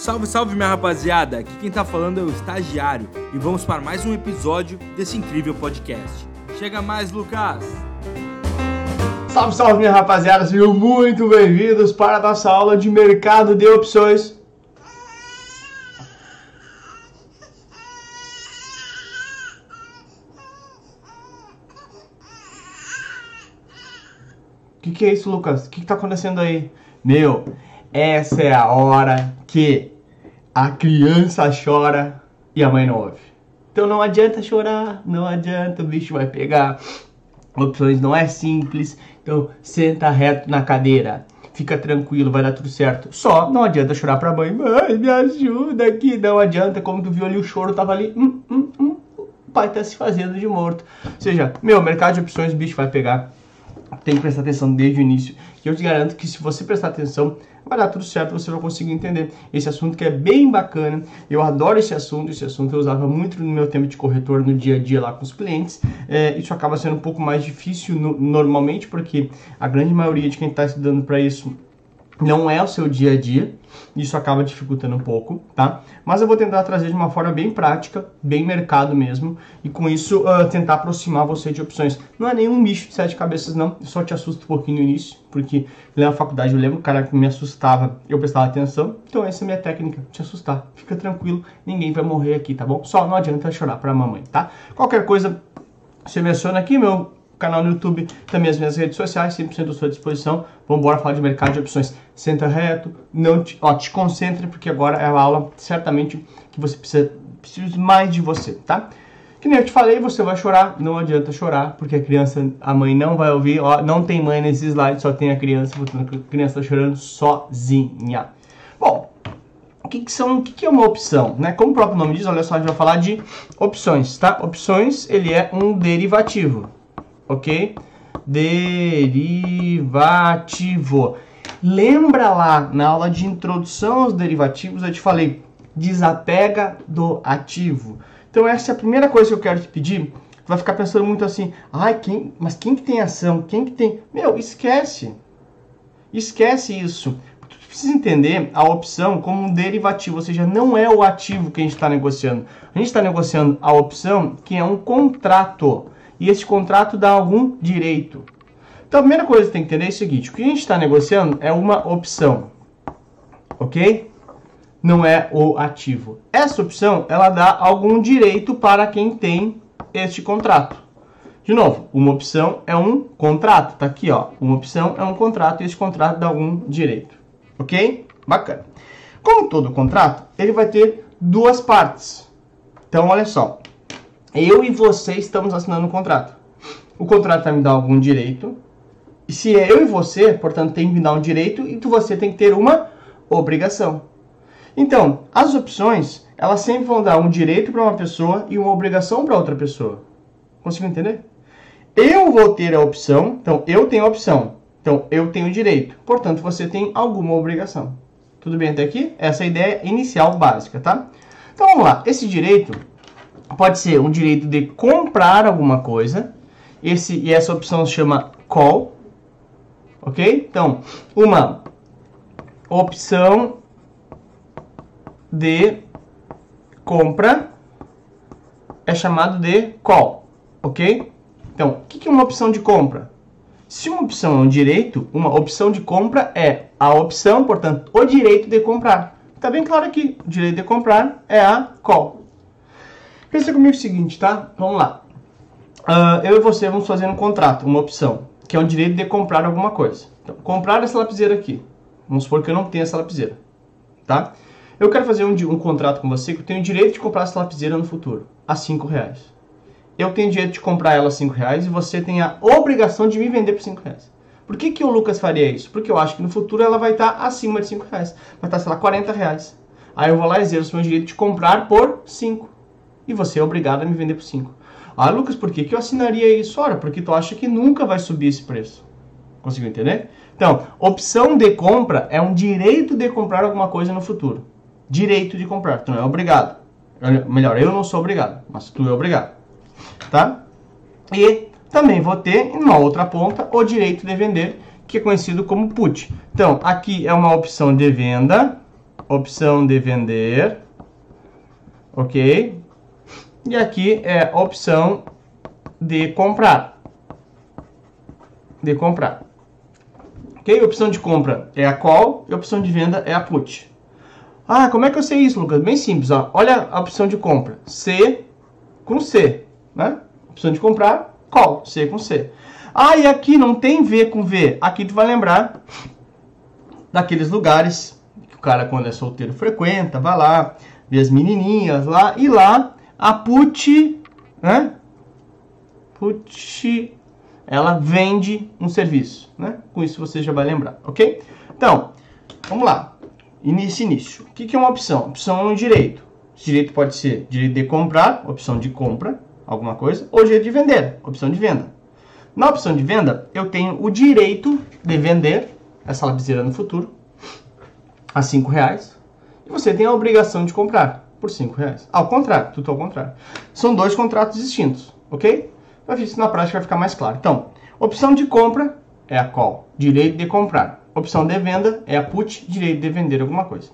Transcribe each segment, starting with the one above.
Salve, salve minha rapaziada! Aqui quem tá falando é o Estagiário e vamos para mais um episódio desse incrível podcast. Chega mais, Lucas! Salve, salve minha rapaziada, sejam muito bem-vindos para a nossa aula de mercado de opções. O que, que é isso, Lucas? O que, que tá acontecendo aí? Meu, essa é a hora que a criança chora e a mãe não ouve. Então não adianta chorar, não adianta, o bicho vai pegar. Opções não é simples, então senta reto na cadeira. Fica tranquilo, vai dar tudo certo. Só não adianta chorar pra mãe. Mãe, me ajuda aqui. Não adianta, como tu viu ali, o choro tava ali. Hum, hum, hum. O pai tá se fazendo de morto. Ou seja, meu, mercado de opções, o bicho vai pegar tem que prestar atenção desde o início. E eu te garanto que se você prestar atenção, vai dar tudo certo, você vai conseguir entender esse assunto que é bem bacana. Eu adoro esse assunto, esse assunto eu usava muito no meu tempo de corretor no dia a dia lá com os clientes. É, isso acaba sendo um pouco mais difícil no, normalmente, porque a grande maioria de quem está estudando para isso não é o seu dia a dia, isso acaba dificultando um pouco, tá? Mas eu vou tentar trazer de uma forma bem prática, bem mercado mesmo, e com isso uh, tentar aproximar você de opções. Não é nenhum bicho de sete cabeças, não, eu só te assusto um pouquinho no início, porque na faculdade eu lembro o cara que me assustava, eu prestava atenção, então essa é a minha técnica, te assustar. Fica tranquilo, ninguém vai morrer aqui, tá bom? Só não adianta chorar pra mamãe, tá? Qualquer coisa, você menciona aqui, meu canal no YouTube, também as minhas redes sociais, 100% à sua disposição. Vamos embora falar de mercado de opções. Senta reto, não te, ó, te concentre, porque agora é a aula certamente que você precisa, precisa mais de você, tá? Que nem eu te falei, você vai chorar, não adianta chorar, porque a criança, a mãe não vai ouvir, ó, não tem mãe nesse slide, só tem a criança, a criança tá chorando sozinha. Bom, o que, que são, o que, que, é uma opção, né? Como o próprio nome diz, olha só, a gente vai falar de opções, tá? Opções, ele é um derivativo ok? Derivativo. Lembra lá na aula de introdução aos derivativos, eu te falei, desapega do ativo. Então essa é a primeira coisa que eu quero te pedir. Vai ficar pensando muito assim, ai, quem, mas quem que tem ação? Quem que tem? Meu, esquece. Esquece isso. Tu precisa entender a opção como um derivativo, ou seja, não é o ativo que a gente está negociando. A gente está negociando a opção que é um contrato e esse contrato dá algum direito. Então a primeira coisa que tem que entender é o seguinte: o que a gente está negociando é uma opção, ok? Não é o ativo. Essa opção ela dá algum direito para quem tem este contrato. De novo, uma opção é um contrato. Tá aqui, ó. Uma opção é um contrato e esse contrato dá algum direito. Ok? Bacana. Como todo contrato, ele vai ter duas partes. Então, olha só eu e você estamos assinando um contrato. O contrato vai me dar algum direito. E se é eu e você, portanto, tem que me dar um direito e você tem que ter uma obrigação. Então, as opções, elas sempre vão dar um direito para uma pessoa e uma obrigação para outra pessoa. Consigo entender? Eu vou ter a opção, então eu tenho a opção. Então eu tenho direito. Portanto, você tem alguma obrigação. Tudo bem até aqui? Essa é a ideia inicial básica, tá? Então vamos lá. Esse direito, pode ser um direito de comprar alguma coisa. Esse, e essa opção se chama call. Ok? Então, uma opção de compra é chamado de call. Ok? Então, o que é uma opção de compra? Se uma opção é um direito, uma opção de compra é a opção, portanto, o direito de comprar. Está bem claro aqui, o direito de comprar é a call. Pensa comigo o seguinte, tá? Vamos lá. Uh, eu e você vamos fazer um contrato, uma opção, que é o direito de comprar alguma coisa. Então, comprar essa lapiseira aqui. Vamos supor que eu não tenho essa lapiseira, tá? Eu quero fazer um, um contrato com você que eu tenho o direito de comprar essa lapiseira no futuro, a 5 reais. Eu tenho o direito de comprar ela a 5 reais e você tem a obrigação de me vender por 5 reais. Por que, que o Lucas faria isso? Porque eu acho que no futuro ela vai estar acima de 5 reais. Vai estar, sei lá, 40 reais. Aí eu vou lá e exerço o meu direito de comprar por 5 e você é obrigado a me vender por 5. Ah, Lucas, por que, que eu assinaria isso? Ora, porque tu acha que nunca vai subir esse preço. Conseguiu entender? Então, opção de compra é um direito de comprar alguma coisa no futuro. Direito de comprar, tu não é obrigado. Melhor, eu não sou obrigado, mas tu é obrigado. Tá? E também vou ter, em uma outra ponta, o direito de vender, que é conhecido como put. Então, aqui é uma opção de venda opção de vender, ok? E aqui é opção de comprar, de comprar. Ok? Opção de compra é a call e opção de venda é a put. Ah, como é que eu sei isso, Lucas? Bem simples, ó. Olha a opção de compra. C com C, né? Opção de comprar, call, C com C. Ah, e aqui não tem V com V. Aqui tu vai lembrar daqueles lugares que o cara, quando é solteiro, frequenta, vai lá, vê as menininhas lá, e lá a put, né? Put, ela vende um serviço, né? Com isso você já vai lembrar, ok? Então, vamos lá. Início, início. O que, é uma opção? Opção é um direito. Esse direito pode ser direito de comprar, opção de compra, alguma coisa, ou direito de vender, opção de venda. Na opção de venda, eu tenho o direito de vender essa lapiseira no futuro a 5 reais e você tem a obrigação de comprar por 5 reais. Ao contrário, tudo ao contrário. São dois contratos distintos, ok? Para ver se na prática vai ficar mais claro. Então, opção de compra é a call, direito de comprar. Opção de venda é a put, direito de vender alguma coisa.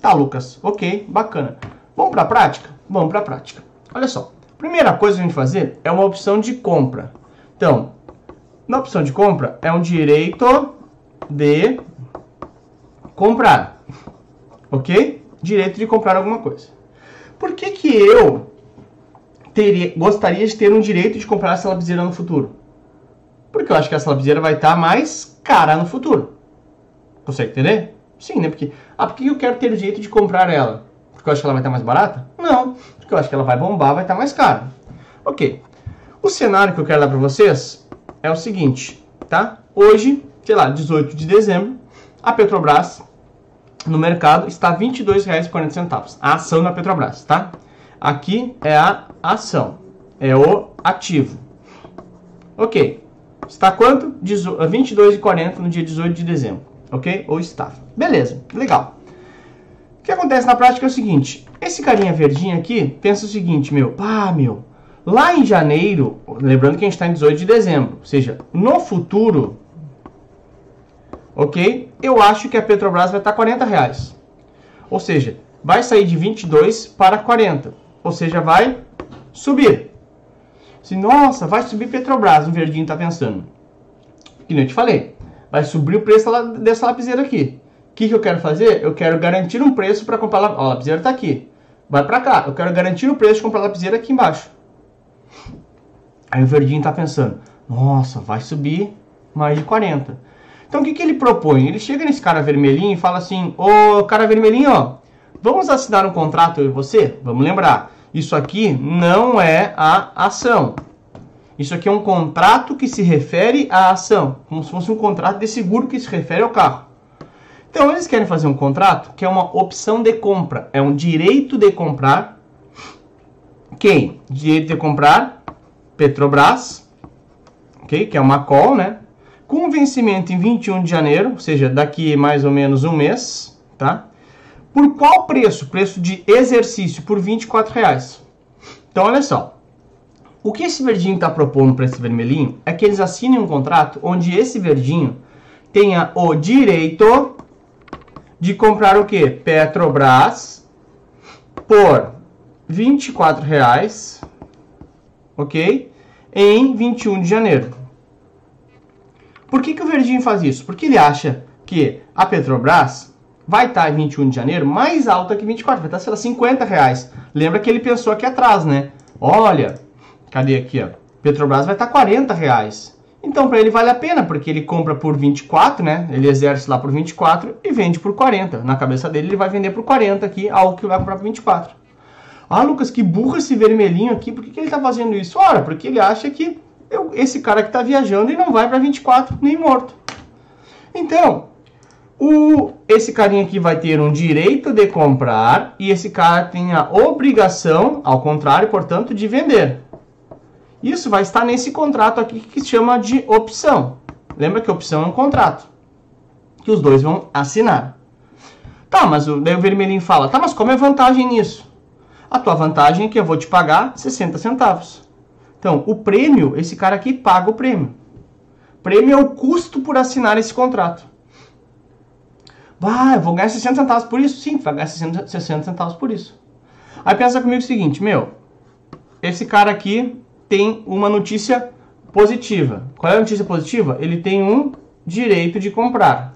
Tá, Lucas? Ok, bacana. Vamos para a prática? Vamos para a prática. Olha só. Primeira coisa que a gente fazer é uma opção de compra. Então, na opção de compra é um direito de comprar. Ok? Direito de comprar alguma coisa. Por que, que eu teria, gostaria de ter um direito de comprar essa lapiseira no futuro? Porque eu acho que essa lapiseira vai estar mais cara no futuro. Consegue entender? Sim, né? Porque, ah, por que eu quero ter o direito de comprar ela? Porque eu acho que ela vai estar mais barata? Não, porque eu acho que ela vai bombar, vai estar mais cara. Ok. O cenário que eu quero dar para vocês é o seguinte, tá? Hoje, sei lá, 18 de dezembro, a Petrobras no mercado está R$ 22,40. A ação da Petrobras, tá? Aqui é a ação, é o ativo. Ok. Está quanto? R$ 22,40 no dia 18 de dezembro, ok? Ou está. Beleza, legal. O que acontece na prática é o seguinte, esse carinha verdinho aqui pensa o seguinte, meu, pá, meu, lá em janeiro, lembrando que a gente está em 18 de dezembro, ou seja, no futuro, ok? Eu acho que a Petrobras vai estar 40 reais. Ou seja, vai sair de 22 para 40. Ou seja, vai subir. Se, nossa, vai subir Petrobras, o verdinho está pensando. Que nem eu te falei. Vai subir o preço dessa lapiseira aqui. O que, que eu quero fazer? Eu quero garantir um preço para comprar a lapiseira. está aqui. Vai para cá. Eu quero garantir o preço de comprar a lapiseira aqui embaixo. Aí o verdinho está pensando, nossa, vai subir mais de 40. Então o que, que ele propõe? Ele chega nesse cara vermelhinho e fala assim: Ô cara vermelhinho, ó, vamos assinar um contrato eu e você? Vamos lembrar, isso aqui não é a ação. Isso aqui é um contrato que se refere à ação, como se fosse um contrato de seguro que se refere ao carro. Então eles querem fazer um contrato que é uma opção de compra, é um direito de comprar. Quem? Direito de comprar Petrobras, ok? Que é uma call, né? Com vencimento em 21 de janeiro, ou seja, daqui mais ou menos um mês, tá? Por qual preço? Preço de exercício, por 24 reais. Então, olha só. O que esse verdinho está propondo para esse vermelhinho é que eles assinem um contrato onde esse verdinho tenha o direito de comprar o que? Petrobras por 24 reais, ok? Em 21 de janeiro. Por que, que o Verdinho faz isso? Porque ele acha que a Petrobras vai estar em 21 de janeiro mais alta que 24, vai estar, sei lá, 50 reais. Lembra que ele pensou aqui atrás, né? Olha, cadê aqui, ó? Petrobras vai estar 40 reais. Então, para ele vale a pena, porque ele compra por 24, né? Ele exerce lá por 24 e vende por 40. Na cabeça dele, ele vai vender por 40 aqui, algo que vai comprar por 24. Ah, Lucas, que burro esse vermelhinho aqui. Por que, que ele está fazendo isso? Ora, porque ele acha que eu, esse cara que está viajando e não vai para 24 nem morto. Então, o, esse carinha aqui vai ter um direito de comprar e esse cara tem a obrigação, ao contrário, portanto, de vender. Isso vai estar nesse contrato aqui que se chama de opção. Lembra que opção é um contrato que os dois vão assinar. Tá, mas o, daí o vermelhinho fala, tá, mas qual é a vantagem nisso? A tua vantagem é que eu vou te pagar 60 centavos. Então, o prêmio, esse cara aqui paga o prêmio. Prêmio é o custo por assinar esse contrato. Ah, eu vou ganhar 60 centavos por isso? Sim, vai ganhar 60, 60 centavos por isso. Aí pensa comigo o seguinte, meu, esse cara aqui tem uma notícia positiva. Qual é a notícia positiva? Ele tem um direito de comprar.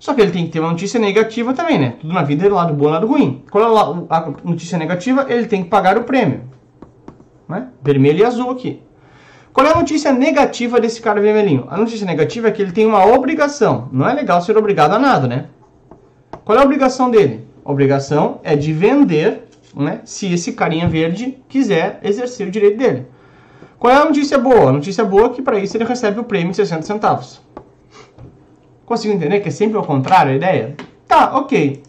Só que ele tem que ter uma notícia negativa também, né? Tudo na vida é lado bom e lado ruim. Qual é a notícia negativa? Ele tem que pagar o prêmio. Né? Vermelho e azul aqui. Qual é a notícia negativa desse cara vermelhinho? A notícia negativa é que ele tem uma obrigação. Não é legal ser obrigado a nada, né? Qual é a obrigação dele? A obrigação é de vender, né? Se esse carinha verde quiser exercer o direito dele. Qual é a notícia boa? A notícia boa é que para isso ele recebe o prêmio de 60 centavos. Consigo entender que é sempre ao contrário a ideia? Tá, ok.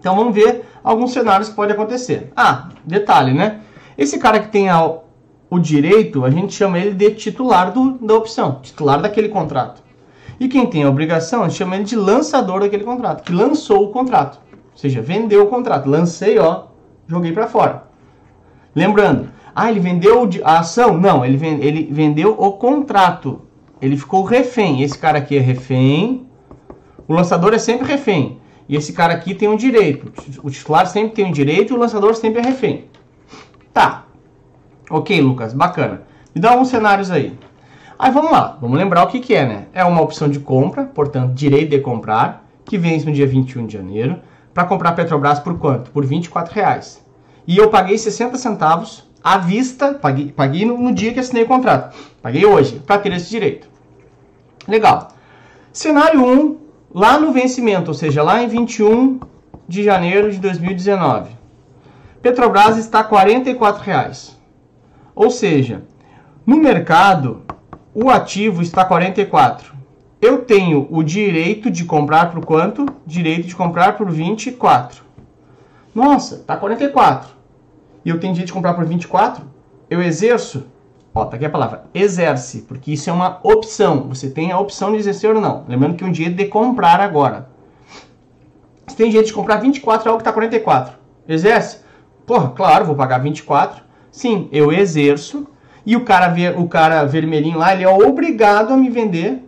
Então vamos ver alguns cenários que pode acontecer. Ah, detalhe, né? Esse cara que tem a, o direito, a gente chama ele de titular do, da opção, titular daquele contrato. E quem tem a obrigação, a gente chama ele de lançador daquele contrato, que lançou o contrato. Ou seja, vendeu o contrato. Lancei, ó, joguei para fora. Lembrando, ah, ele vendeu a ação? Não, ele, vende, ele vendeu o contrato. Ele ficou refém. Esse cara aqui é refém. O lançador é sempre refém. E esse cara aqui tem um direito. O titular sempre tem um direito e o lançador sempre é refém. Tá. Ok, Lucas, bacana. Me dá alguns cenários aí. Aí vamos lá, vamos lembrar o que, que é, né? É uma opção de compra, portanto, direito de comprar, que vence no dia 21 de janeiro, para comprar Petrobras por quanto? Por 24 reais. E eu paguei 60 centavos à vista, paguei, paguei no, no, dia que assinei o contrato. Paguei hoje, para ter esse direito. Legal. Cenário 1, lá no vencimento, ou seja, lá em 21 de janeiro de 2019. Petrobras está 44 reais. Ou seja, no mercado, o ativo está 44. Eu tenho o direito de comprar por quanto? Direito de comprar por 24. Nossa, tá 44 e eu tenho direito de comprar por 24, eu exerço. Ó, tá aqui a palavra, exerce, porque isso é uma opção. Você tem a opção de exercer ou não. Lembrando que um direito de comprar agora. Você tem direito de comprar 24 algo que está 44. Exerce? Porra, claro, vou pagar 24. Sim, eu exerço. E o cara, o cara vermelhinho lá, ele é obrigado a me vender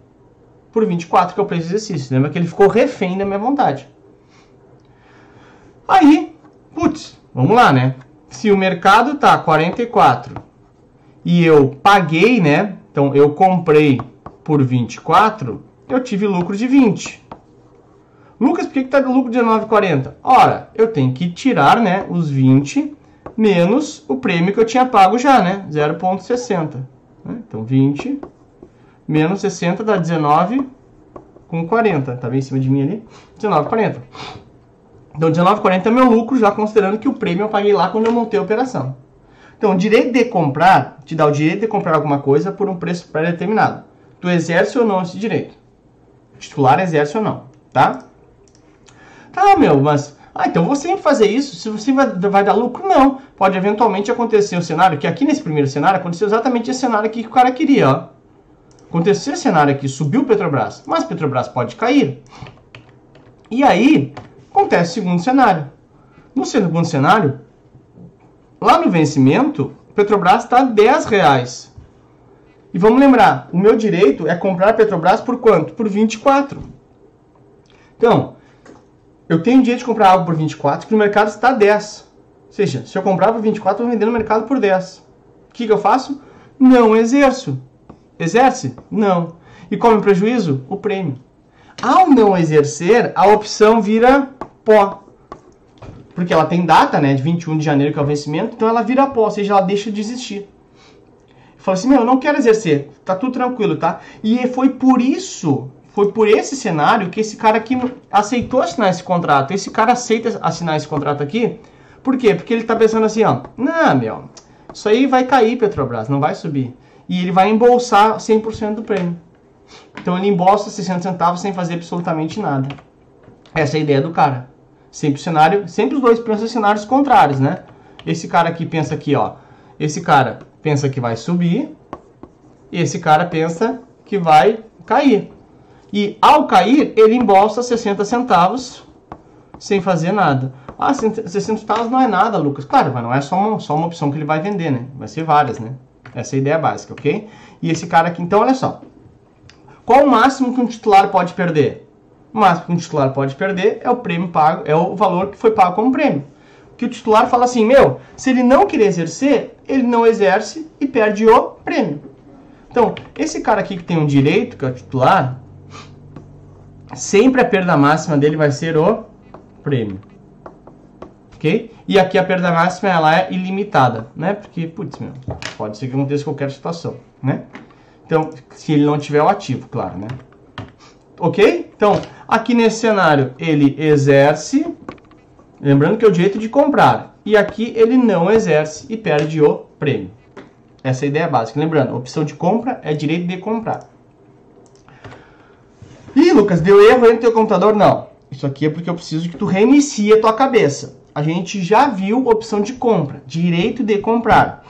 por 24, que é o preço de exercício. Lembra que ele ficou refém da minha vontade. Aí, putz, vamos lá, né? se o mercado tá 44 e eu paguei, né? Então eu comprei por 24, eu tive lucro de 20. Lucas, por que, que tá de lucro de 19,40? Ora, eu tenho que tirar, né, os 20 menos o prêmio que eu tinha pago já, né? 0,60. Né? Então 20 menos 60 dá 19 com 40. Tá bem em cima de mim ali? 19,40. Então, 19,40 é meu lucro, já considerando que o prêmio eu paguei lá quando eu montei a operação. Então, o direito de comprar te dá o direito de comprar alguma coisa por um preço pré-determinado. Tu exerce ou não esse direito? O titular exerce ou não, tá? Tá, meu, mas... Ah, então vou sempre fazer isso. Se você vai, vai dar lucro, não. Pode eventualmente acontecer o cenário, que aqui nesse primeiro cenário aconteceu exatamente esse cenário aqui que o cara queria, ó. Aconteceu esse cenário aqui, subiu o Petrobras, mas Petrobras pode cair. E aí, Acontece o segundo cenário. No segundo cenário, lá no vencimento, Petrobras está 10 reais. E vamos lembrar, o meu direito é comprar Petrobras por quanto? Por 24. Então, eu tenho direito de comprar algo por 24 que no mercado está 10. Ou seja, se eu comprar por 24, eu vou vender no mercado por 10. O que, que eu faço? Não exerço. Exerce? Não. E qual é o prejuízo? O prêmio. Ao não exercer, a opção vira pó. Porque ela tem data, né, de 21 de janeiro que é o vencimento, então ela vira pó, ou seja, ela deixa de existir. Fala assim, meu, eu não quero exercer, tá tudo tranquilo, tá? E foi por isso, foi por esse cenário que esse cara aqui aceitou assinar esse contrato. Esse cara aceita assinar esse contrato aqui, por quê? Porque ele tá pensando assim, ó, não, meu, isso aí vai cair, Petrobras, não vai subir. E ele vai embolsar 100% do prêmio. Então ele embolsa 60 centavos sem fazer absolutamente nada. Essa é a ideia do cara. Sempre cenário, sempre os dois pensam cenários contrários, né? Esse cara aqui pensa aqui, ó. Esse cara pensa que vai subir, e esse cara pensa que vai cair. E ao cair, ele embolsa 60 centavos sem fazer nada. Ah, 60 centavos não é nada, Lucas. Claro, mas não é só uma, só uma opção que ele vai vender, né? Vai ser várias, né? Essa é a ideia básica, ok? E esse cara aqui, então, olha só. Qual o máximo que um titular pode perder? O máximo que um titular pode perder é o prêmio pago, é o valor que foi pago como prêmio. Que o titular fala assim, meu, se ele não querer exercer, ele não exerce e perde o prêmio. Então, esse cara aqui que tem um direito, que é o titular, sempre a perda máxima dele vai ser o prêmio. Ok? E aqui a perda máxima ela é ilimitada, né? Porque, putz, meu, pode ser que aconteça qualquer situação, né? Então, se ele não tiver o ativo, claro, né? Ok? Então, aqui nesse cenário, ele exerce, lembrando que é o direito de comprar. E aqui ele não exerce e perde o prêmio. Essa é a ideia básica. Lembrando, opção de compra é direito de comprar. Ih, Lucas, deu erro aí no teu computador? Não. Isso aqui é porque eu preciso que tu reinicie a tua cabeça. A gente já viu opção de compra, direito de comprar.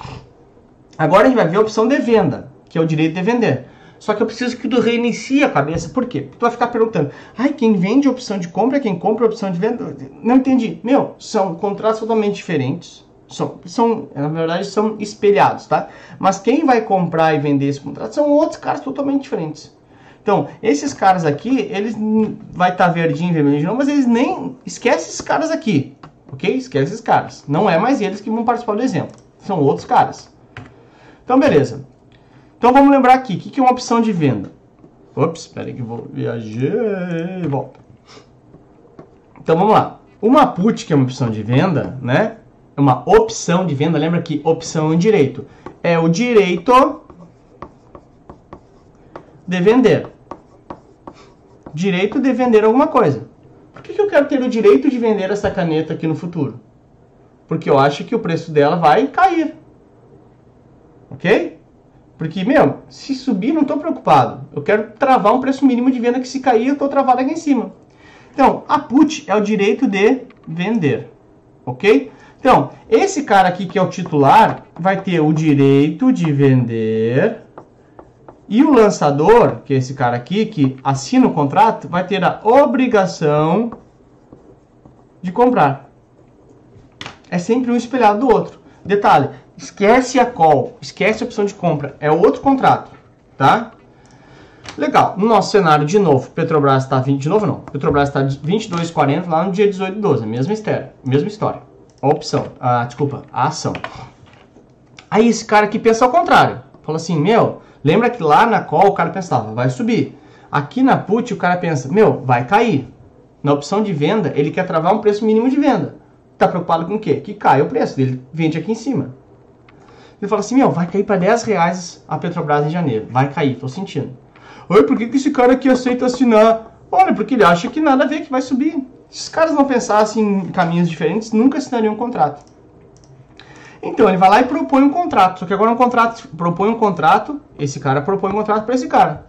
Agora a gente vai ver a opção de venda, que é o direito de vender. Só que eu preciso que tu reinicie a cabeça. Por quê? Porque tu vai ficar perguntando, ai, quem vende opção de compra, quem compra opção de venda? Não entendi. Meu, são contratos totalmente diferentes. São, são, na verdade, são espelhados, tá? Mas quem vai comprar e vender esse contrato são outros caras totalmente diferentes. Então, esses caras aqui, eles vai estar tá verdinho, vermelho, não, mas eles nem esquece esses caras aqui, ok? Esquece esses caras. Não é mais eles que vão participar do exemplo, são outros caras. Então, beleza. Então, vamos lembrar aqui, o que, que é uma opção de venda? Ops, espera que eu vou viajar e volta. Então, vamos lá. Uma put, que é uma opção de venda, né? É uma opção de venda. Lembra que opção é um direito. É o direito de vender. Direito de vender alguma coisa. Por que, que eu quero ter o direito de vender essa caneta aqui no futuro? Porque eu acho que o preço dela vai cair. Ok? Porque, meu, se subir, não estou preocupado. Eu quero travar um preço mínimo de venda que se cair, eu estou travado aqui em cima. Então, a put é o direito de vender. Ok? Então, esse cara aqui que é o titular vai ter o direito de vender e o lançador, que é esse cara aqui, que assina o contrato, vai ter a obrigação de comprar. É sempre um espelhado do outro. Detalhe, esquece a call, esquece a opção de compra, é outro contrato, tá? Legal, no nosso cenário, de novo, Petrobras está 20, de novo não, Petrobras está 22,40 lá no dia 18 de 12, mesma história, mesma história. A opção, a, desculpa, a ação. Aí esse cara aqui pensa ao contrário, fala assim, meu, Lembra que lá na call o cara pensava, vai subir. Aqui na put o cara pensa, meu, vai cair. Na opção de venda, ele quer travar um preço mínimo de venda. Tá preocupado com o quê? Que cai o preço dele, vende aqui em cima. Ele fala assim, meu, vai cair para 10 reais a Petrobras em janeiro. Vai cair, tô sentindo. Oi, por que, que esse cara aqui aceita assinar? Olha, porque ele acha que nada a ver que vai subir. Se os caras não pensassem em caminhos diferentes, nunca assinariam um contrato. Então ele vai lá e propõe um contrato. Só que agora é um contrato, propõe um contrato, esse cara propõe um contrato para esse cara.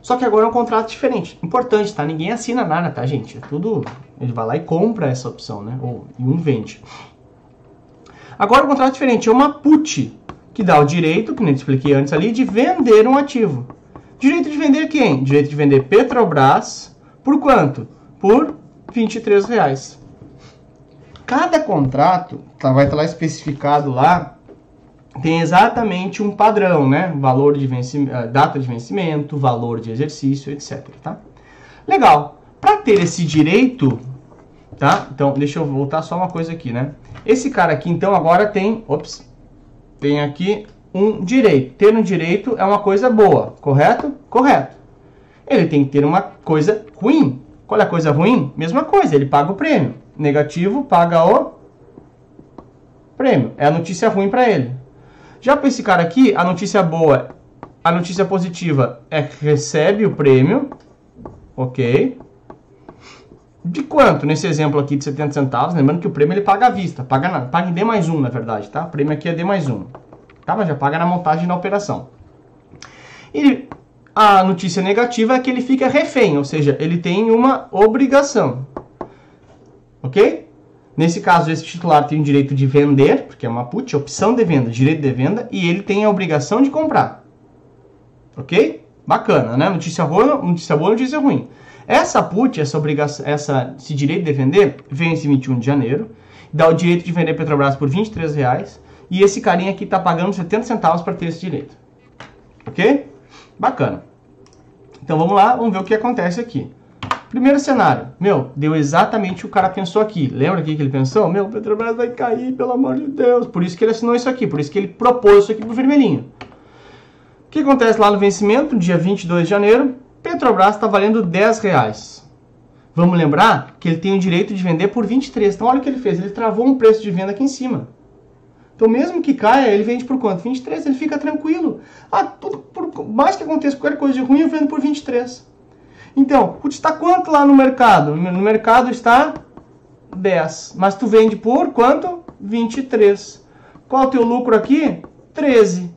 Só que agora é um contrato diferente. Importante, tá? Ninguém assina nada, tá, gente? É tudo. Ele vai lá e compra essa opção, né? Ou e um vende. Agora o um contrato diferente é uma put, que dá o direito, que nem expliquei antes ali, de vender um ativo. Direito de vender quem? Direito de vender Petrobras por quanto? Por 23 reais. Cada contrato tá, vai estar lá especificado lá, tem exatamente um padrão, né? Valor de vencimento, eh, data de vencimento, valor de exercício, etc. Tá? Legal. Para ter esse direito, tá? Então, deixa eu voltar só uma coisa aqui, né? Esse cara aqui, então, agora tem, ops, tem aqui um direito. Ter um direito é uma coisa boa, correto? Correto. Ele tem que ter uma coisa ruim. Qual é a coisa ruim? Mesma coisa, ele paga o prêmio. Negativo, paga o prêmio. É a notícia ruim para ele. Já para esse cara aqui, a notícia boa, a notícia positiva é que recebe o prêmio, ok? De quanto? Nesse exemplo aqui de 70 centavos, lembrando que o prêmio ele paga à vista, paga, na, paga em D mais 1, na verdade, tá? O prêmio aqui é D mais 1, tá? Mas já paga na montagem da operação. E a notícia negativa é que ele fica refém, ou seja, ele tem uma obrigação, ok? Nesse caso, esse titular tem o direito de vender, porque é uma put, opção de venda, direito de venda, e ele tem a obrigação de comprar. Ok? Bacana, né? Notícia boa, notícia boa, notícia ruim. Essa put, essa obrigação, essa, esse direito de vender, vence 21 de janeiro, dá o direito de vender Petrobras por 23 reais, e esse carinha aqui está pagando 70 centavos para ter esse direito. Ok? Bacana. Então vamos lá, vamos ver o que acontece aqui. Primeiro cenário, meu, deu exatamente o que o cara pensou aqui. Lembra aqui que ele pensou? Meu, Petrobras vai cair, pelo amor de Deus. Por isso que ele assinou isso aqui, por isso que ele propôs isso aqui pro vermelhinho. O que acontece lá no vencimento, dia 22 de janeiro? Petrobras está valendo 10 reais. Vamos lembrar que ele tem o direito de vender por 23. Então olha o que ele fez, ele travou um preço de venda aqui em cima. Então mesmo que caia, ele vende por quanto? 23, ele fica tranquilo. Ah, tudo por mais que aconteça qualquer coisa de ruim, eu vendo por 23. Então, está quanto lá no mercado? No mercado está 10. Mas tu vende por quanto? 23. Qual é o teu lucro aqui? 13.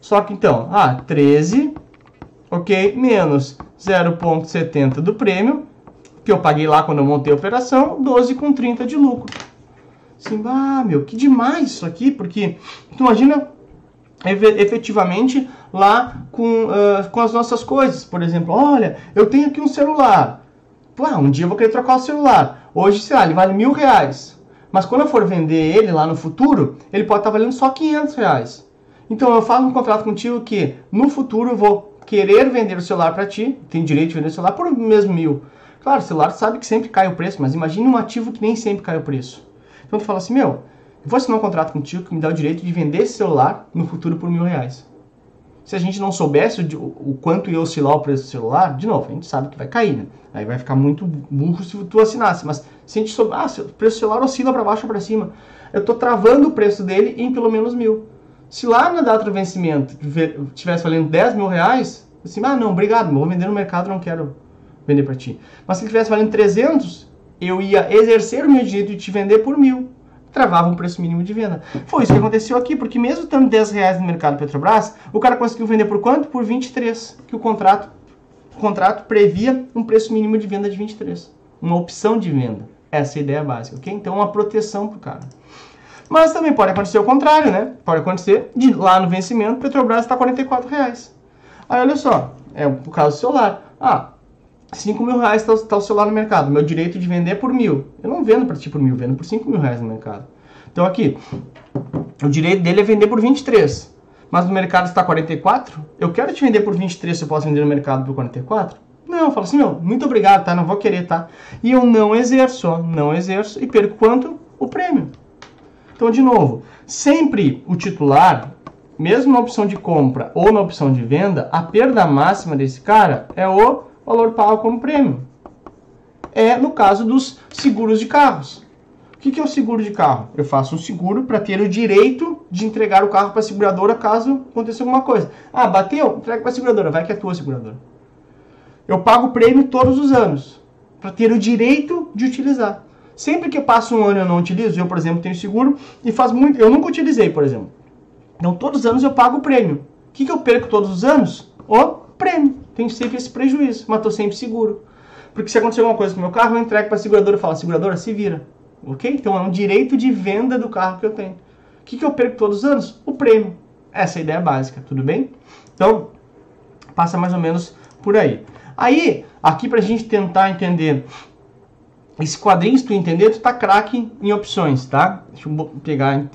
Só que então, ah, 13, ok, menos 0,70 do prêmio, que eu paguei lá quando eu montei a operação, 12,30 de lucro. Assim, ah, meu, que demais isso aqui, porque tu imagina efetivamente lá com, uh, com as nossas coisas. Por exemplo, olha, eu tenho aqui um celular. Pô, um dia eu vou querer trocar o celular. Hoje, sei lá, ele vale mil reais. Mas quando eu for vender ele lá no futuro, ele pode estar valendo só 500 reais. Então eu faço um contrato contigo que no futuro eu vou querer vender o celular para ti, tem direito de vender o celular por mesmo mil. Claro, o celular sabe que sempre cai o preço, mas imagine um ativo que nem sempre cai o preço. Então tu fala assim, meu, eu vou assinar um contrato contigo que me dá o direito de vender esse celular no futuro por mil reais. Se a gente não soubesse o, o, quanto ia oscilar o preço do celular, de novo, a gente sabe que vai cair, né? Aí vai ficar muito burro se tu assinasse. Mas se a gente souber, ah, o preço do celular oscila para baixo ou para cima, eu estou travando o preço dele em pelo menos mil. Se lá na data do vencimento tivesse valendo 10 mil reais, assim, ah, não, obrigado, vou vender no mercado, não quero vender para ti. Mas se ele tivesse valendo 300, eu ia exercer o meu direito de te vender por mil travava um preço mínimo de venda. Foi isso que aconteceu aqui, porque mesmo estando 10 reais no mercado Petrobras, o cara conseguiu vender por quanto? Por 23, que o contrato, o contrato previa um preço mínimo de venda de 23. Uma opção de venda. Essa é a ideia básica, ok? Então, uma proteção para o cara. Mas também pode acontecer o contrário, né? Pode acontecer de lá no vencimento, Petrobras está 44 reais. Aí, olha só, é o caso do celular. Ah, 5 mil reais está tá o celular no mercado. Meu direito de vender é por mil. Eu não vendo para ti por mil, vendo por 5 mil reais no mercado. Então aqui, o direito dele é vender por 23. Mas no mercado está 44. Eu quero te vender por 23 se eu posso vender no mercado por 44? Não, eu falo assim, meu, muito obrigado, tá? Não vou querer, tá? E eu não exerço, não exerço e perco quanto? O prêmio. Então, de novo, sempre o titular, mesmo na opção de compra ou na opção de venda, a perda máxima desse cara é o valor pago como prêmio. É no caso dos seguros de carros. O que é o seguro de carro? Eu faço um seguro para ter o direito de entregar o carro para a seguradora caso aconteça alguma coisa. Ah, bateu? Entrega para a seguradora, vai que é tua seguradora. Eu pago o prêmio todos os anos para ter o direito de utilizar. Sempre que eu passo um ano eu não utilizo, eu, por exemplo, tenho seguro e faz muito. Eu nunca utilizei, por exemplo. Então, todos os anos eu pago o prêmio. O que, que eu perco todos os anos? O prêmio tenho sempre esse prejuízo, mas estou sempre seguro. Porque se acontecer alguma coisa com o meu carro, eu entrego para a seguradora e falo, seguradora, se vira. Ok? Então é um direito de venda do carro que eu tenho. O que, que eu perco todos os anos? O prêmio. Essa é a ideia básica, tudo bem? Então, passa mais ou menos por aí. Aí, aqui para a gente tentar entender esse quadrinho, se tu entender, tu tá craque em opções, tá? Deixa eu pegar,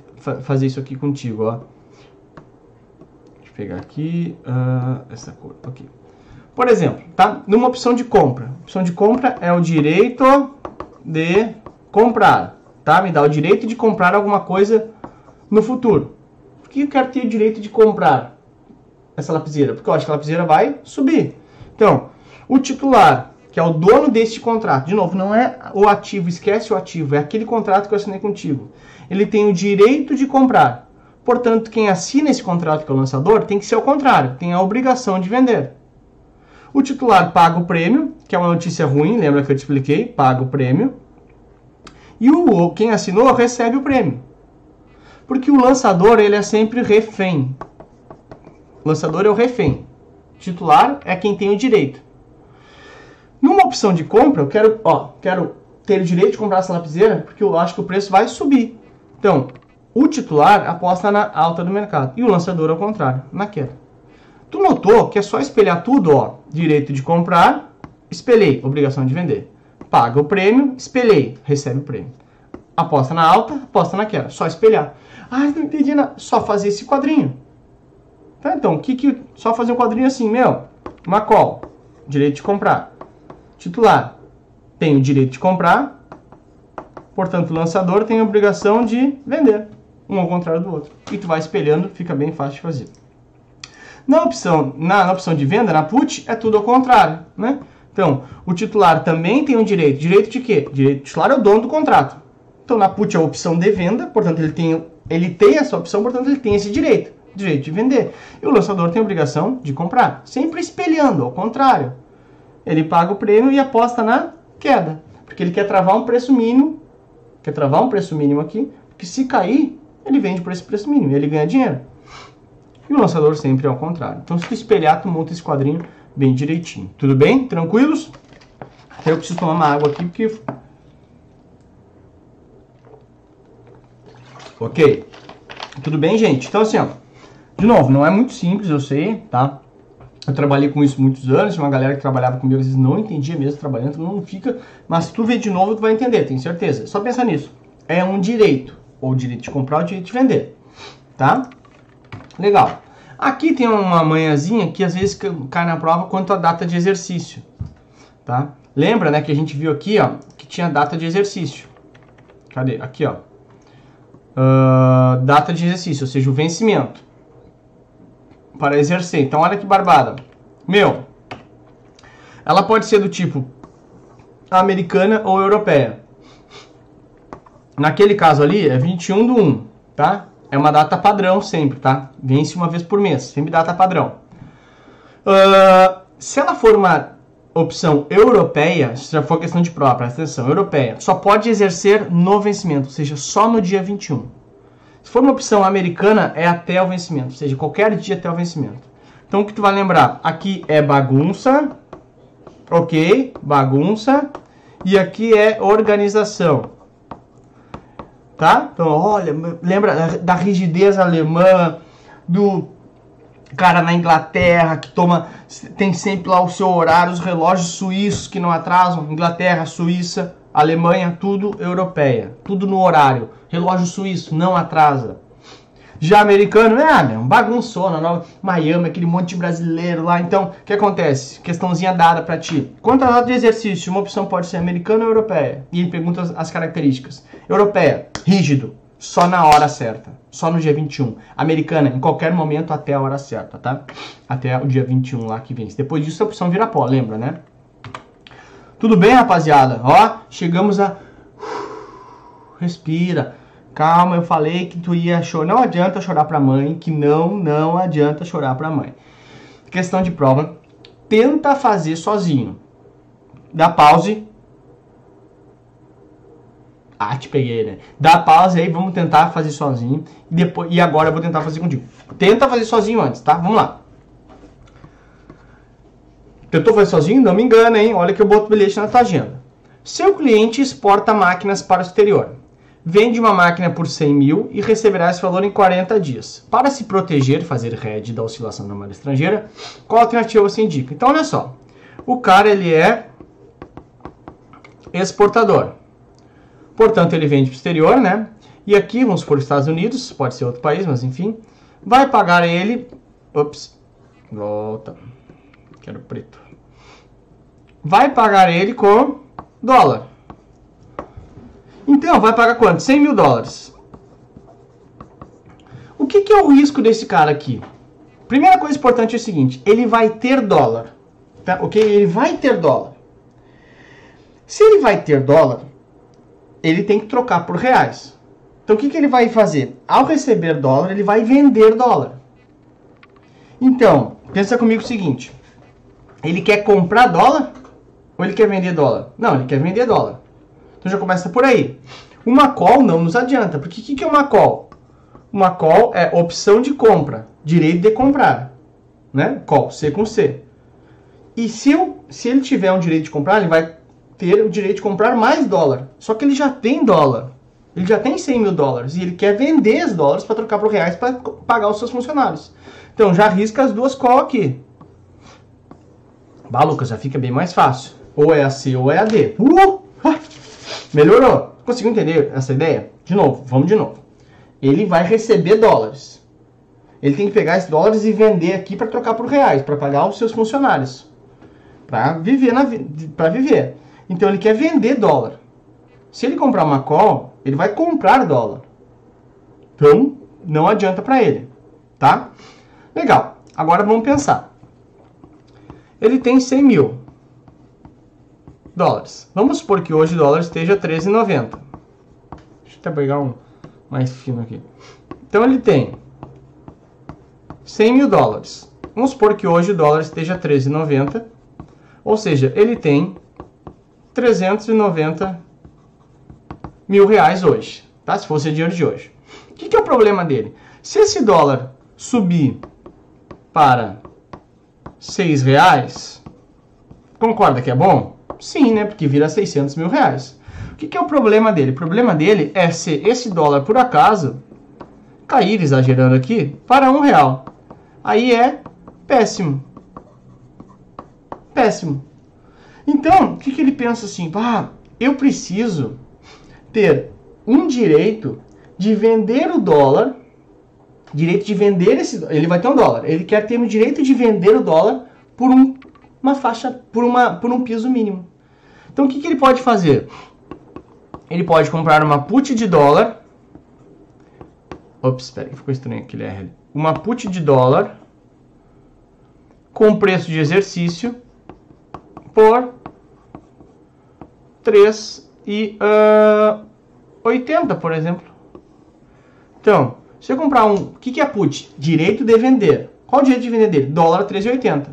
fazer isso aqui contigo, ó. Deixa eu pegar aqui, uh, essa cor, ok. Por exemplo, tá? Numa opção de compra. Opção de compra é o direito de comprar, tá? Me dá o direito de comprar alguma coisa no futuro. Por que eu quero ter o direito de comprar essa lapiseira? Porque eu acho que a lapiseira vai subir. Então, o titular, que é o dono deste contrato, de novo, não é o ativo, esquece o ativo, é aquele contrato que eu assinei contigo. Ele tem o direito de comprar. Portanto, quem assina esse contrato, que é o lançador, tem que ser o contrário, tem a obrigação de vender. O titular paga o prêmio, que é uma notícia ruim, lembra que eu te expliquei? Paga o prêmio. E o quem assinou recebe o prêmio. Porque o lançador ele é sempre refém. O lançador é o refém. O titular é quem tem o direito. Numa opção de compra, eu quero, ó, quero ter o direito de comprar essa lapiseira porque eu acho que o preço vai subir. Então, o titular aposta na alta do mercado e o lançador ao contrário, na queda. Tu notou que é só espelhar tudo, ó. Direito de comprar, espelhei, obrigação de vender. Paga o prêmio, espelhei, recebe o prêmio. Aposta na alta, aposta na queda. Só espelhar. Ah, não entendi nada. Só fazer esse quadrinho. Tá, então, que que... Só fazer um quadrinho assim, meu. Uma call. Direito de comprar. Titular. tem o direito de comprar, portanto o lançador tem a obrigação de vender, um ao contrário do outro. E tu vai espelhando, fica bem fácil de fazer. Na opção, na, na opção de venda, na put, é tudo ao contrário, né? Então, o titular também tem um direito. Direito de quê? Direito titular é o dono do contrato. Então, na put é a opção de venda, portanto, ele tem, ele tem essa opção, portanto, ele tem esse direito. Direito de vender. E o lançador tem a obrigação de comprar. Sempre espelhando, ao contrário. Ele paga o prêmio e aposta na queda. Porque ele quer travar um preço mínimo. Quer travar um preço mínimo aqui. Porque se cair, ele vende por esse preço mínimo. Ele ganha dinheiro. E o lançador sempre é ao contrário. Então, se tu espelhar, tu monta esse quadrinho bem direitinho. Tudo bem? Tranquilos? Até eu preciso tomar uma água aqui porque. Ok. Tudo bem, gente? Então, assim, ó. De novo, não é muito simples, eu sei, tá? Eu trabalhei com isso muitos anos, uma galera que trabalhava comigo às vezes não entendia mesmo trabalhando, então não fica. Mas se tu ver de novo, tu vai entender, tenho certeza. Só pensar nisso. É um direito. Ou direito de comprar ou direito de vender. Tá? Legal. Aqui tem uma manhãzinha que às vezes cai na prova quanto à data de exercício, tá? Lembra, né, que a gente viu aqui, ó, que tinha data de exercício. Cadê? Aqui, ó. Uh, data de exercício, ou seja, o vencimento para exercer. Então, olha que barbada. Meu, ela pode ser do tipo americana ou europeia. Naquele caso ali, é 21 do 1, tá? É uma data padrão sempre, tá? Vence uma vez por mês, sempre data padrão. Uh, se ela for uma opção europeia, se já for questão de própria, atenção, europeia, só pode exercer no vencimento, ou seja, só no dia 21. Se for uma opção americana, é até o vencimento, ou seja, qualquer dia até o vencimento. Então, o que tu vai lembrar? Aqui é bagunça, ok, bagunça, e aqui é organização tá? Então, olha, lembra da rigidez alemã, do cara na Inglaterra que toma tem sempre lá o seu horário, os relógios suíços que não atrasam, Inglaterra, Suíça, Alemanha, tudo europeia, tudo no horário. Relógio suíço não atrasa. Já americano, é, meu, bagunçou na Miami, aquele monte de brasileiro lá. Então, o que acontece? Questãozinha dada para ti. Quanto a data de exercício, uma opção pode ser americana ou europeia? E ele pergunta as características. Europeia, rígido, só na hora certa, só no dia 21. Americana, em qualquer momento até a hora certa, tá? Até o dia 21 lá que vem. Depois disso, a opção vira pó, lembra, né? Tudo bem, rapaziada? Ó, chegamos a... Respira. Calma, eu falei que tu ia chorar. Não adianta chorar pra mãe, que não, não adianta chorar pra mãe. Questão de prova. Tenta fazer sozinho. Dá pause. Ah, peguei, né? Dá pause aí, vamos tentar fazer sozinho. E, depois, e agora eu vou tentar fazer contigo. Tenta fazer sozinho antes, tá? Vamos lá. Tentou fazer sozinho? Não me engana, hein? Olha que eu boto bilhete na tua agenda. Seu cliente exporta máquinas para o exterior vende uma máquina por 100 mil e receberá esse valor em 40 dias. Para se proteger, fazer hedge da oscilação da moeda estrangeira, qual alternativa você indica? Então, olha só. O cara, ele é exportador. Portanto, ele vende para o exterior, né? E aqui, vamos por Estados Unidos, pode ser outro país, mas enfim. Vai pagar ele... Ops. Volta. Quero preto. Vai pagar ele com dólar. Então, vai pagar quanto? 100 mil dólares. O que, que é o risco desse cara aqui? Primeira coisa importante é o seguinte: ele vai ter dólar. Tá? Ok? Ele vai ter dólar. Se ele vai ter dólar, ele tem que trocar por reais. Então o que, que ele vai fazer? Ao receber dólar, ele vai vender dólar. Então, pensa comigo o seguinte: ele quer comprar dólar ou ele quer vender dólar? Não, ele quer vender dólar. Então já começa por aí. Uma call não nos adianta, porque o que, que é uma call? Uma call é opção de compra, direito de comprar. Né? Call, C com C. E se, eu, se ele tiver um direito de comprar, ele vai ter o direito de comprar mais dólar. Só que ele já tem dólar. Ele já tem 100 mil dólares e ele quer vender os dólares para trocar por reais para pagar os seus funcionários. Então já arrisca as duas call aqui. Bah, Lucas, já fica bem mais fácil. Ou é a C ou é a D. Uh! Melhorou? Conseguiu entender essa ideia? De novo, vamos de novo. Ele vai receber dólares. Ele tem que pegar esses dólares e vender aqui para trocar por reais, para pagar os seus funcionários, para viver na para viver. Então ele quer vender dólar. Se ele comprar uma call, ele vai comprar dólar. Então, não adianta para ele, tá? Legal. Agora vamos pensar. Ele tem 100 mil dólares. Vamos supor que hoje o dólar esteja 13,90. Deixa eu até pegar um mais fino aqui. Então ele tem 100 mil dólares. Vamos supor que hoje o dólar esteja 13,90. Ou seja, ele tem 390 mil reais hoje, tá? Se fosse dinheiro de hoje. O que, que é o problema dele? Se esse dólar subir para 6 reais, concorda que é bom? Sim, né? Porque vira 600 mil reais. O que, que é o problema dele? O problema dele é se esse dólar, por acaso, cair, exagerando aqui, para um real. Aí é péssimo. Péssimo. Então, o que, que ele pensa assim? Ah, eu preciso ter um direito de vender o dólar, direito de vender esse, ele vai ter um dólar. Ele quer ter o direito de vender o dólar por um, uma faixa, por uma, por um piso mínimo. Então, o que, que ele pode fazer? Ele pode comprar uma put de dólar. Ops, espera, ficou estranho aquele R. Uma put de dólar com preço de exercício por 3 e uh, 80, por exemplo. Então, se eu comprar um, o que, que é put? Direito de vender. Qual o direito de vender dele? Dólar 13,80.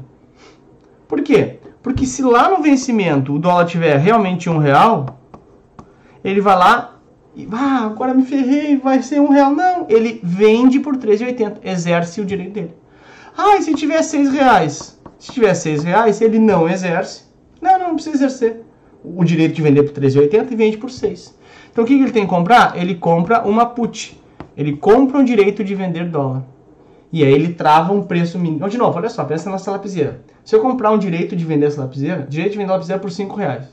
Por quê? Porque se lá no vencimento o dólar tiver realmente um real, ele vai lá e ah, agora me ferrei, vai ser um real. Não, ele vende por 13,80, exerce o direito dele. Ah, e se tiver seis reais? Se tiver seis reais, ele não exerce. Não, não, não precisa exercer o direito de vender por 13,80 e vende por 6. Então o que, que ele tem que comprar? Ele compra uma put. Ele compra o direito de vender dólar. E aí ele trava um preço mínimo. Então, de novo, olha só, pensa nessa lapiseira. Se eu comprar um direito de vender essa lapiseira, direito de vender a lapiseira por 5 reais.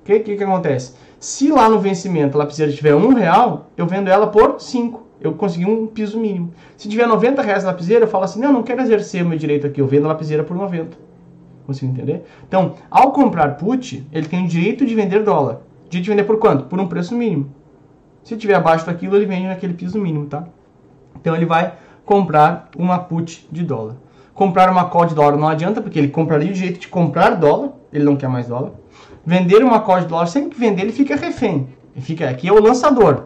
O que, que, que acontece? Se lá no vencimento a lapiseira tiver um real, eu vendo ela por 5 eu consegui um piso mínimo. Se tiver 90 reais na lapiseira, eu falo assim, não, não quero exercer meu direito aqui, eu vendo a lapiseira por 90. Consigo entender? Então, ao comprar put, ele tem o direito de vender dólar. Direito de vender por quanto? Por um preço mínimo. Se tiver abaixo daquilo, ele vende naquele piso mínimo, tá? Então ele vai comprar uma put de dólar. Comprar uma call de dólar não adianta, porque ele compraria o direito de comprar dólar, ele não quer mais dólar. Vender uma call de dólar, sempre que vender, ele fica refém. Ele fica, aqui é o lançador.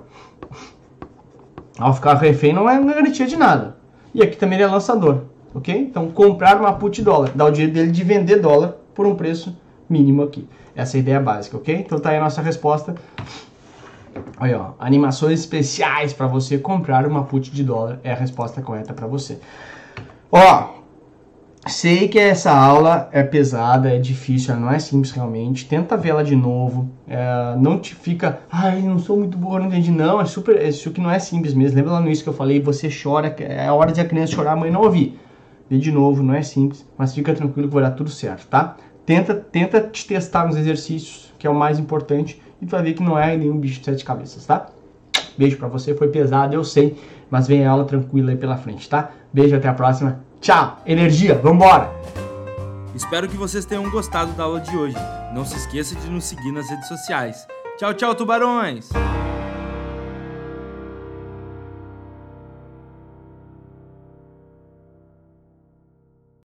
Ao ficar refém não é garantia de nada. E aqui também ele é lançador, ok? Então comprar uma put dólar, dá o direito dele de vender dólar por um preço mínimo aqui. Essa é a ideia básica, ok? Então tá aí a nossa resposta. Olha, ó, animações especiais para você comprar uma put de dólar é a resposta correta para você. Ó, Sei que essa aula é pesada, é difícil, ela não é simples realmente. Tenta vê-la de novo. É, não te fica, ai, não sou muito boa, não entendi. Não, é super. Isso que não é simples mesmo. Lembra lá no início que eu falei, você chora, é a hora de a criança chorar, a mãe não ouvir. Vê de novo, não é simples, mas fica tranquilo que vai dar tudo certo, tá? Tenta, tenta te testar nos exercícios, que é o mais importante, e tu vai ver que não é nenhum bicho de sete cabeças, tá? Beijo pra você, foi pesado, eu sei, mas vem a aula tranquila aí pela frente, tá? Beijo, até a próxima. Tchau, energia, vambora! Espero que vocês tenham gostado da aula de hoje. Não se esqueça de nos seguir nas redes sociais. Tchau, tchau, tubarões!